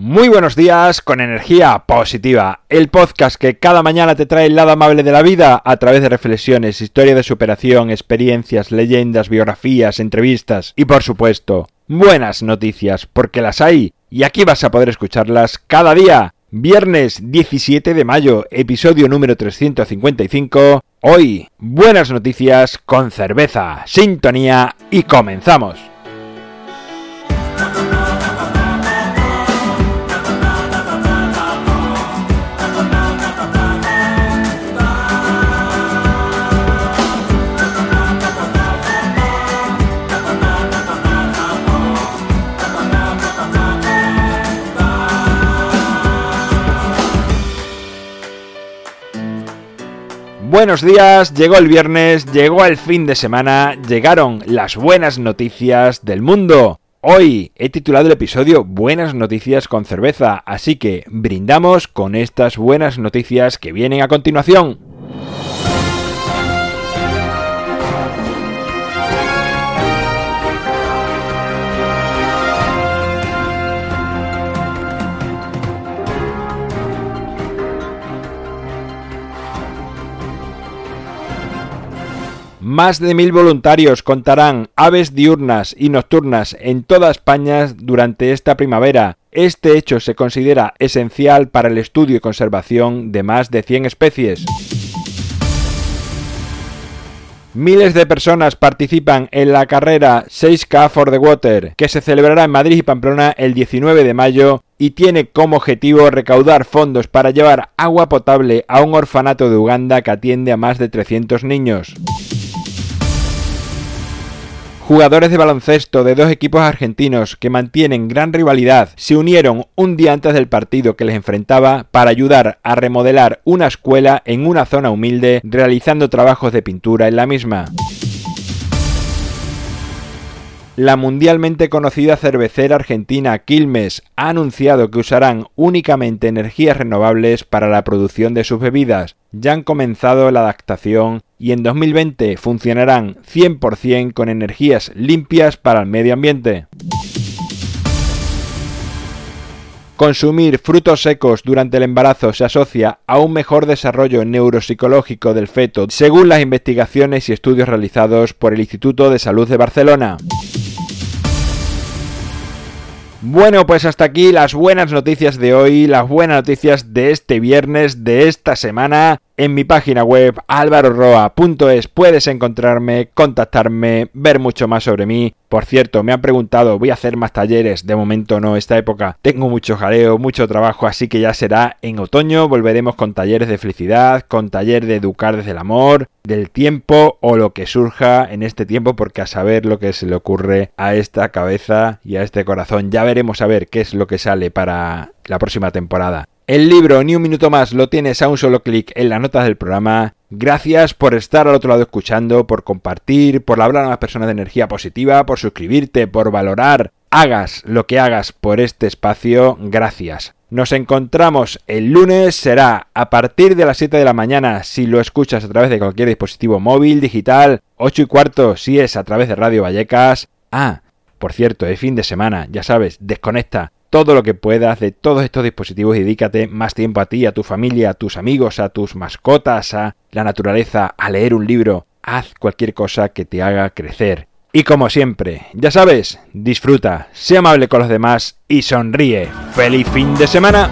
Muy buenos días con energía positiva, el podcast que cada mañana te trae el lado amable de la vida a través de reflexiones, historia de superación, experiencias, leyendas, biografías, entrevistas y por supuesto, buenas noticias, porque las hay y aquí vas a poder escucharlas cada día. Viernes 17 de mayo, episodio número 355. Hoy, buenas noticias con cerveza, sintonía y comenzamos. Buenos días, llegó el viernes, llegó el fin de semana, llegaron las buenas noticias del mundo. Hoy he titulado el episodio Buenas noticias con cerveza, así que brindamos con estas buenas noticias que vienen a continuación. Más de mil voluntarios contarán aves diurnas y nocturnas en toda España durante esta primavera. Este hecho se considera esencial para el estudio y conservación de más de 100 especies. Miles de personas participan en la carrera 6K for the Water, que se celebrará en Madrid y Pamplona el 19 de mayo y tiene como objetivo recaudar fondos para llevar agua potable a un orfanato de Uganda que atiende a más de 300 niños. Jugadores de baloncesto de dos equipos argentinos que mantienen gran rivalidad se unieron un día antes del partido que les enfrentaba para ayudar a remodelar una escuela en una zona humilde realizando trabajos de pintura en la misma. La mundialmente conocida cervecera argentina Quilmes ha anunciado que usarán únicamente energías renovables para la producción de sus bebidas. Ya han comenzado la adaptación y en 2020 funcionarán 100% con energías limpias para el medio ambiente. Consumir frutos secos durante el embarazo se asocia a un mejor desarrollo neuropsicológico del feto, según las investigaciones y estudios realizados por el Instituto de Salud de Barcelona. Bueno, pues hasta aquí las buenas noticias de hoy, las buenas noticias de este viernes, de esta semana. En mi página web alvaroroa.es puedes encontrarme, contactarme, ver mucho más sobre mí. Por cierto, me han preguntado, voy a hacer más talleres, de momento no, esta época tengo mucho jaleo, mucho trabajo, así que ya será en otoño, volveremos con talleres de felicidad, con taller de educar desde el amor, del tiempo o lo que surja en este tiempo, porque a saber lo que se le ocurre a esta cabeza y a este corazón, ya veremos a ver qué es lo que sale para la próxima temporada. El libro Ni un minuto más lo tienes a un solo clic en las notas del programa. Gracias por estar al otro lado escuchando, por compartir, por hablar a más personas de energía positiva, por suscribirte, por valorar. Hagas lo que hagas por este espacio, gracias. Nos encontramos el lunes, será a partir de las 7 de la mañana si lo escuchas a través de cualquier dispositivo móvil, digital, 8 y cuarto si es a través de Radio Vallecas. Ah, por cierto, es fin de semana, ya sabes, desconecta todo lo que puedas de todos estos dispositivos y dedícate más tiempo a ti, a tu familia, a tus amigos, a tus mascotas, a la naturaleza, a leer un libro. Haz cualquier cosa que te haga crecer. Y como siempre, ya sabes, disfruta, sé amable con los demás y sonríe. ¡Feliz fin de semana!